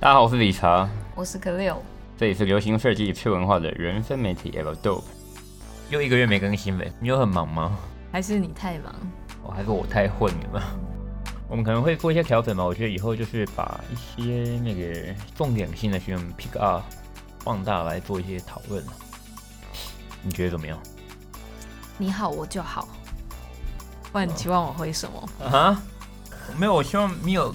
大家好，我是理查，我是可六，这里是流行设计次文化的人生媒体 L Dope。又一个月没更新了，你有很忙吗？还是你太忙？哦，还是我太混了？我们可能会做一些调整吧。我觉得以后就是把一些那个重点性的新闻 pick up 放大来做一些讨论。你觉得怎么样？你好，我就好。不然你期望我会什么？啊？没有，我希望你有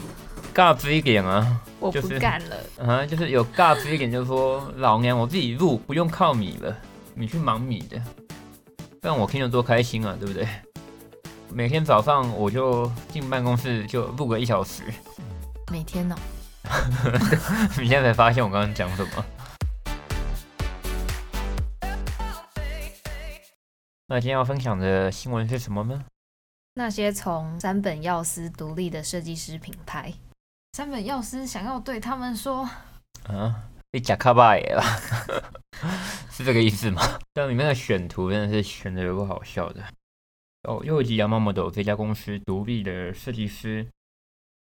尬子一点啊。我不干了。啊，就是有尬子一点，就是说老娘我自己录，不用靠米了，你去忙米的。让我听得多开心啊，对不对？每天早上我就进办公室就录个一小时。每天呢？你现在才发现我刚刚讲什么？那今天要分享的新闻是什么呢？那些从三本药师独立的设计师品牌，三本药师想要对他们说：啊，被假卡巴耶了。是这个意思吗？但里面的选图真的是选的有个好笑的哦。右吉亚马莫斗这家公司独立的设计师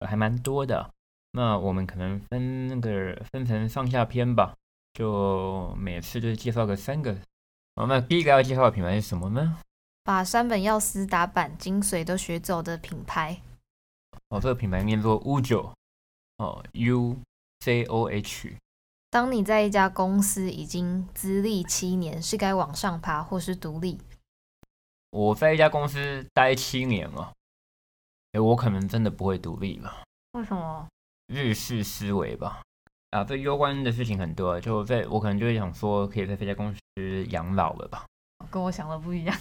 还蛮多的。那我们可能分那个分成上下篇吧，就每次就介绍个三个。好，那第一个要介绍的品牌是什么呢？把山本耀司打板精髓都学走的品牌。哦，这个品牌念作 U 九哦，U C O H。当你在一家公司已经资历七年，是该往上爬或是独立？我在一家公司待七年了，哎，我可能真的不会独立了。为什么？日式思维吧。啊，这攸关的事情很多，就在我可能就会想说，可以在这家公司养老了吧？跟我想的不一样。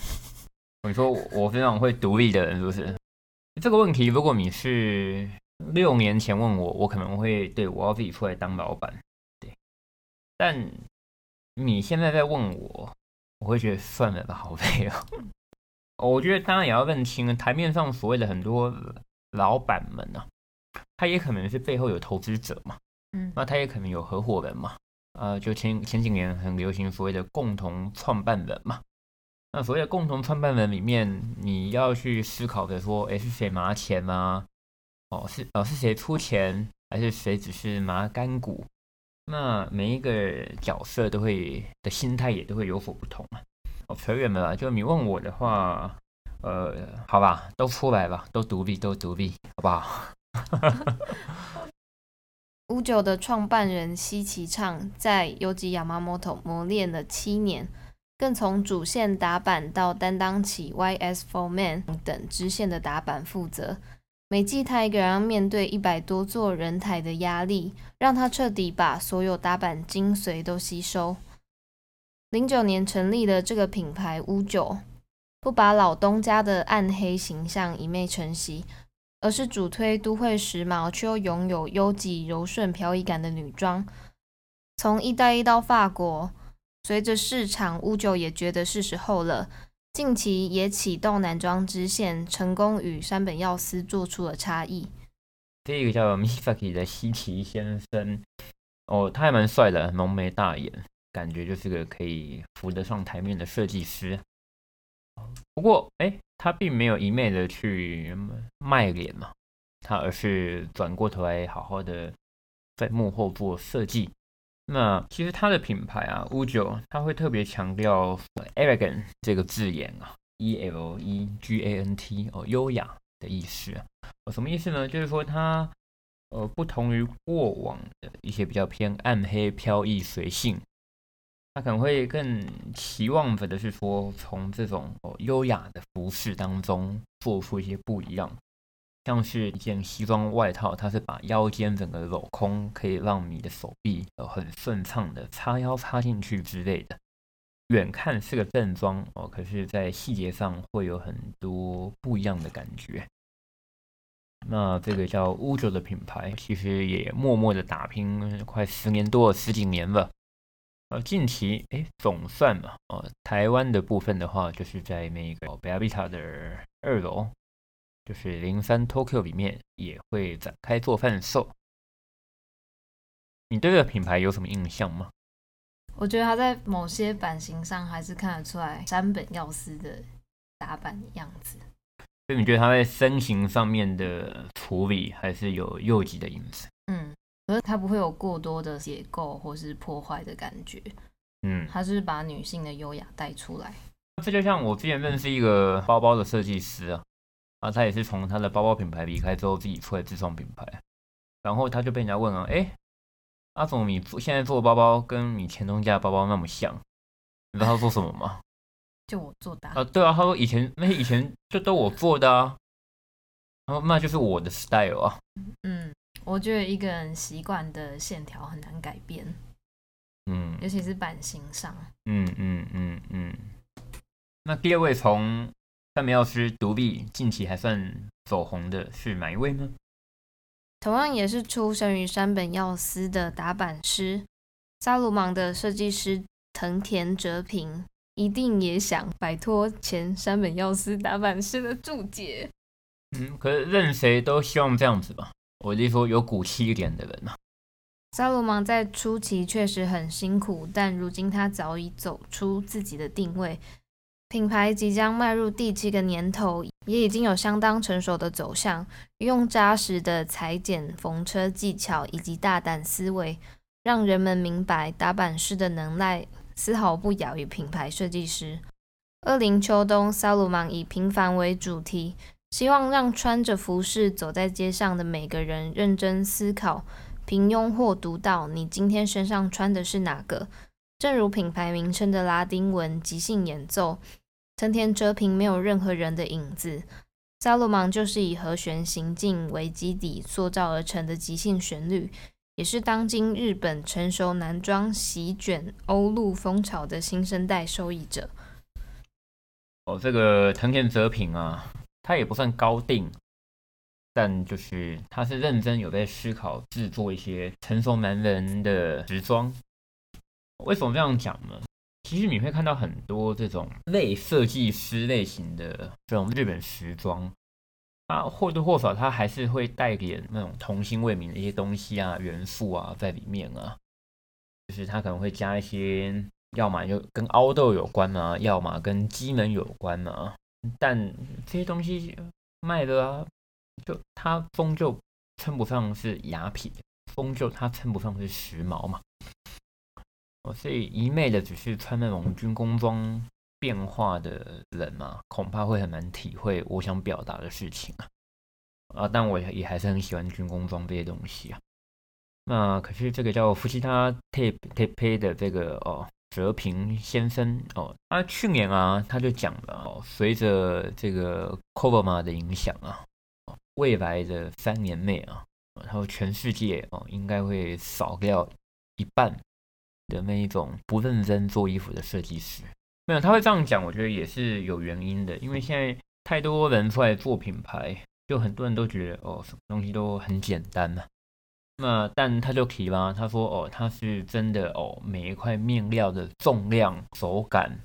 你说我非常会独立的人，是不是？这个问题，如果你是六年前问我，我可能会对我要自己出来当老板。但你现在在问我，我会觉得算了吧，好累哦。我觉得当然也要认清台面上所谓的很多老板们呢，他也可能是背后有投资者嘛，嗯，那他也可能有合伙人嘛，呃，就前前几年很流行所谓的共同创办人嘛，那所谓的共同创办人里面，你要去思考的说，哎，是谁拿钱啊？哦，是哦，是谁出钱，还是谁只是拿干股？那每一个角色都会的心态也都会有所不同啊。哦，扯远了，就你问我的话，呃，好吧，都出来吧，都独立，都独立，好不好？五九的创办人西崎畅在优吉亚麻摩头磨练了七年，更从主线打板到担当起 YS Four Man 等支线的打板负责。每季他一个人面对一百多座人台的压力，让他彻底把所有打板精髓都吸收。零九年成立的这个品牌乌九，不把老东家的暗黑形象一昧承袭，而是主推都会时髦却又拥有优级柔顺飘逸感的女装。从意大利到法国，随着市场，乌九也觉得是时候了。近期也启动男装支线，成功与山本耀司做出了差异。第一个叫 Misaki 的西崎先生，哦，他还蛮帅的，浓眉大眼，感觉就是个可以扶得上台面的设计师。不过，哎，他并没有一昧的去卖脸嘛，他而是转过头来好好的在幕后做设计。那其实它的品牌啊，乌九，它会特别强调 elegant 这个字眼啊，e l e g a n t 哦，优雅的意思。什么意思呢？就是说它呃，不同于过往的一些比较偏暗黑、飘逸、随性，它可能会更期望着的是说，从这种哦优雅的服饰当中做出一些不一样。像是一件西装外套，它是把腰间整个镂空，可以让你的手臂呃很顺畅的插腰插进去之类的。远看是个正装哦，可是，在细节上会有很多不一样的感觉。那这个叫 Ujo 的品牌，其实也默默的打拼快十年多十几年了。呃，近期哎，总算嘛，哦，台湾的部分的话，就是在那个贝亚比塔的二楼。就是零三 Tokyo 里面也会展开做贩售。你对这个品牌有什么印象吗？我觉得它在某些版型上还是看得出来山本耀司的打版的样子。所以你觉得它在身形上面的处理还是有右吉的影子？嗯，可是它不会有过多的解构或是破坏的感觉。嗯，它是把女性的优雅带出来。这就像我之前认识一个包包的设计师啊，啊，他也是从他的包包品牌离开之后自己出来自创品牌，然后他就被人家问了，哎，阿总，你现在做包包跟你前东家的包包那么像，你知道他做什么吗？就我做的啊，对啊，他说以前那些以前就都我做的啊，然后那就是我的 style 啊。嗯，我觉得一个人习惯的线条很难改变，嗯，尤其是版型上。嗯嗯嗯嗯。那第二位从山本耀司独立近期还算走红的是哪一位呢？同样也是出生于山本耀司的打版师沙鲁芒的设计师藤田哲平，一定也想摆脱前山本耀司打版师的注解。嗯，可是任谁都希望这样子吧。我就说有骨气一点的人啊。沙鲁芒在初期确实很辛苦，但如今他早已走出自己的定位。品牌即将迈入第七个年头，也已经有相当成熟的走向。用扎实的裁剪缝车技巧以及大胆思维，让人们明白打版师的能耐丝毫不亚于品牌设计师。二零秋冬，萨鲁芒以平凡为主题，希望让穿着服饰走在街上的每个人认真思考：平庸或独到，你今天身上穿的是哪个？正如品牌名称的拉丁文，即兴演奏。藤田哲平没有任何人的影子，萨鲁芒就是以和弦行进为基底塑造而成的即兴旋律，也是当今日本成熟男装席卷欧陆风潮的新生代受益者。哦，这个藤田哲平啊，他也不算高定，但就是他是认真有在思考制作一些成熟男人的时装。为什么这样讲呢？其实你会看到很多这种类设计师类型的这种日本时装，啊或多或少它还是会带点那种童心未泯的一些东西啊元素啊在里面啊，就是它可能会加一些，要么就跟凹豆有关啊，要么跟机能有关啊，但这些东西卖的啊，就它终究称不上是雅痞，终究它称不上是时髦嘛。哦所以一昧的只是穿那种军工装变化的人嘛，恐怕会很难体会我想表达的事情啊。啊，但我也还是很喜欢军工装这些东西啊。那可是这个叫夫妻他 tape tape 的这个哦，哲平先生哦，他去年啊他就讲了哦，随着这个 Coverma 的影响啊，未来的三年内啊，然后全世界哦应该会少掉一半。的那一种不认真做衣服的设计师，没有他会这样讲，我觉得也是有原因的。因为现在太多人出来做品牌，就很多人都觉得哦，什么东西都很简单嘛。那但他就提了，他说哦，他是真的哦，每一块面料的重量、手感，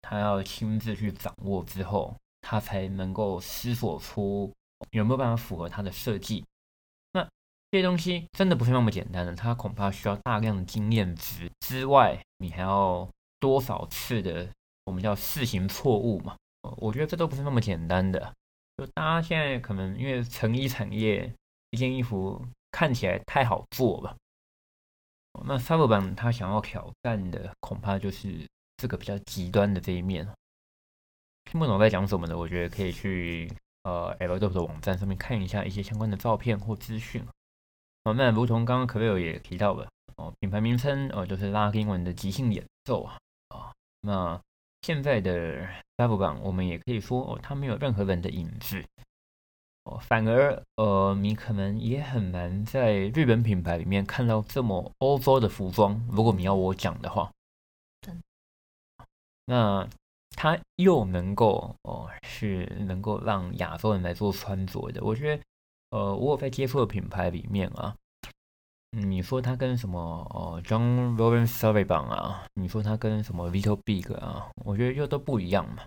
他要亲自去掌握之后，他才能够思索出有没有办法符合他的设计。这些东西真的不是那么简单的，它恐怕需要大量的经验值之外，你还要多少次的我们叫试行错误嘛？我觉得这都不是那么简单的。就大家现在可能因为成衣产业，一件衣服看起来太好做了，那沙鲁版他想要挑战的恐怕就是这个比较极端的这一面。听不懂在讲什么的，我觉得可以去呃 L W 的网站上面看一下一些相关的照片或资讯。哦，那如同刚刚可贝尔也提到了哦，品牌名称哦就是拉丁文的即兴演奏啊啊。那现在的 Double 版，我们也可以说哦，它没有任何人的影子哦，反而呃，你可能也很难在日本品牌里面看到这么欧洲的服装。如果你要我讲的话，那它又能够哦，是能够让亚洲人来做穿着的，我觉得。呃，我有在接触的品牌里面啊，你说它跟什么哦，John Rowan s u r v e y 榜啊，你说它跟什么 Little Big 啊，我觉得又都不一样嘛。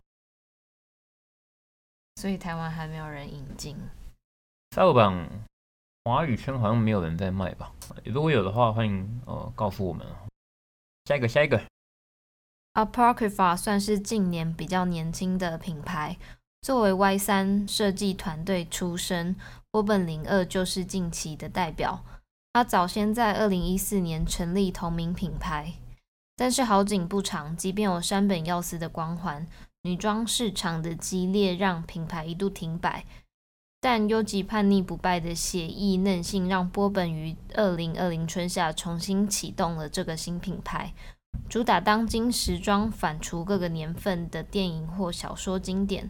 所以台湾还没有人引进 s u r v e y 榜，华语圈好像没有人在卖吧？如果有的话，欢迎呃告诉我们。下一个，下一个，Apocrypha 算是近年比较年轻的品牌。作为 Y 三设计团队出身，波本零二就是近期的代表。他早先在二零一四年成立同名品牌，但是好景不长，即便有山本耀司的光环，女装市场的激烈让品牌一度停摆。但优吉叛逆不败的写意韧性，让波本于二零二零春夏重新启动了这个新品牌，主打当今时装，反刍各个年份的电影或小说经典。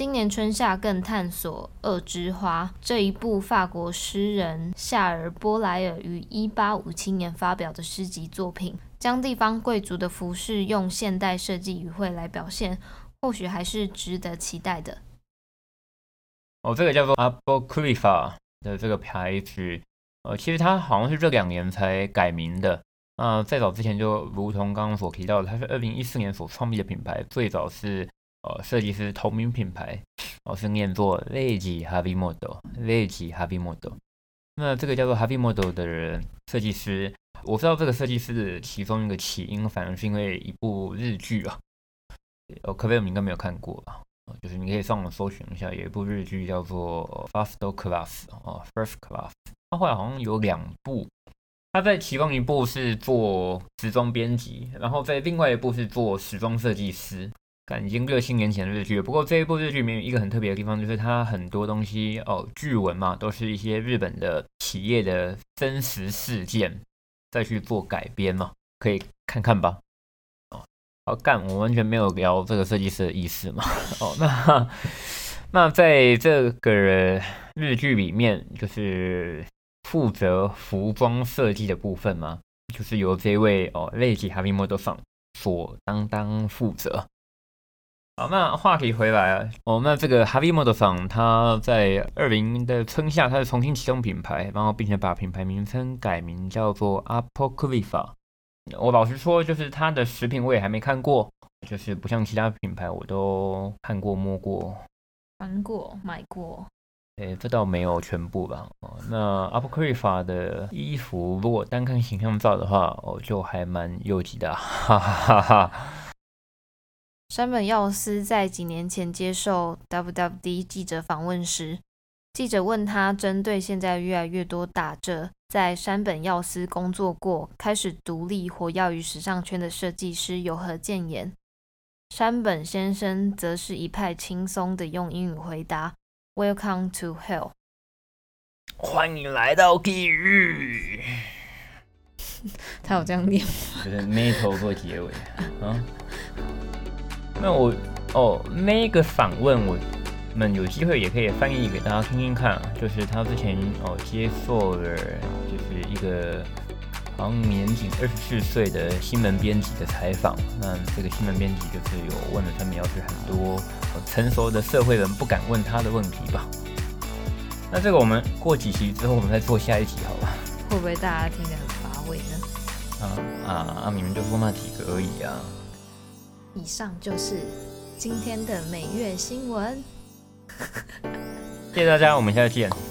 今年春夏更探索《恶之花》这一部法国诗人夏尔·波莱尔于一八五七年发表的诗集作品，将地方贵族的服饰用现代设计语汇来表现，或许还是值得期待的。哦，这个叫做 Apocrypha 的这个牌子，呃，其实它好像是这两年才改名的。嗯在早之前，就如同刚刚所提到的，它是二零一四年所创立的品牌，最早是哦设计师同名品牌，哦是念作 Legi Harvey Model，Legi Harvey Model。那这个叫做 Harvey Model 的人设计师，我知道这个设计师的其中一个起因，反而是因为一部日剧啊，哦，可能你应该没有看过吧。就是你可以上网搜寻一下，有一部日剧叫做《First Class》哦，《First Class》。他后来好像有两部，他在其中一部是做时装编辑，然后在另外一部是做时装设计师。已经六七年前的日剧，不过这一部日剧里面一个很特别的地方，就是它很多东西哦，剧文嘛，都是一些日本的企业的真实事件再去做改编嘛，可以看看吧。哦好干，我完全没有聊这个设计师的意思嘛。哦，那那在这个日剧里面，就是负责服装设计的部分嘛，就是由这位哦，类级哈密莫多桑所担当负责。好，那话题回来啊，哦，那这个哈密莫多桑他在二零的春夏，他是重新启动品牌，然后并且把品牌名称改名叫做 Apocrypha。我老实说，就是它的食品我也还没看过，就是不像其他品牌我都看过、摸过、穿过、买过。哎，这倒没有全部吧。哦，那 Apocrypha 的衣服，如果单看形象照的话，哦，就还蛮幼稚的。哈哈哈哈。山本耀司在几年前接受 WWD 记者访问时，记者问他，针对现在越来越多打着。在山本耀司工作过，开始独立活跃于时尚圈的设计师有何建言？山本先生则是一派轻松的用英语回答：“Welcome to hell。”欢迎来到地狱。他有这样念就是 metal 做结尾啊。那我哦，那个访问我。们有机会也可以翻译给大家听听看啊，就是他之前哦接受了就是一个好像年仅二十四岁的新闻编辑的采访，那这个新闻编辑就是有问了他们要是很多成熟的社会人不敢问他的问题吧。那这个我们过几期之后我们再做下一集好吧？会不会大家听得很乏味呢？啊啊啊！你们就说那几个而已啊。以上就是今天的每月新闻。谢谢大家，我们下次见。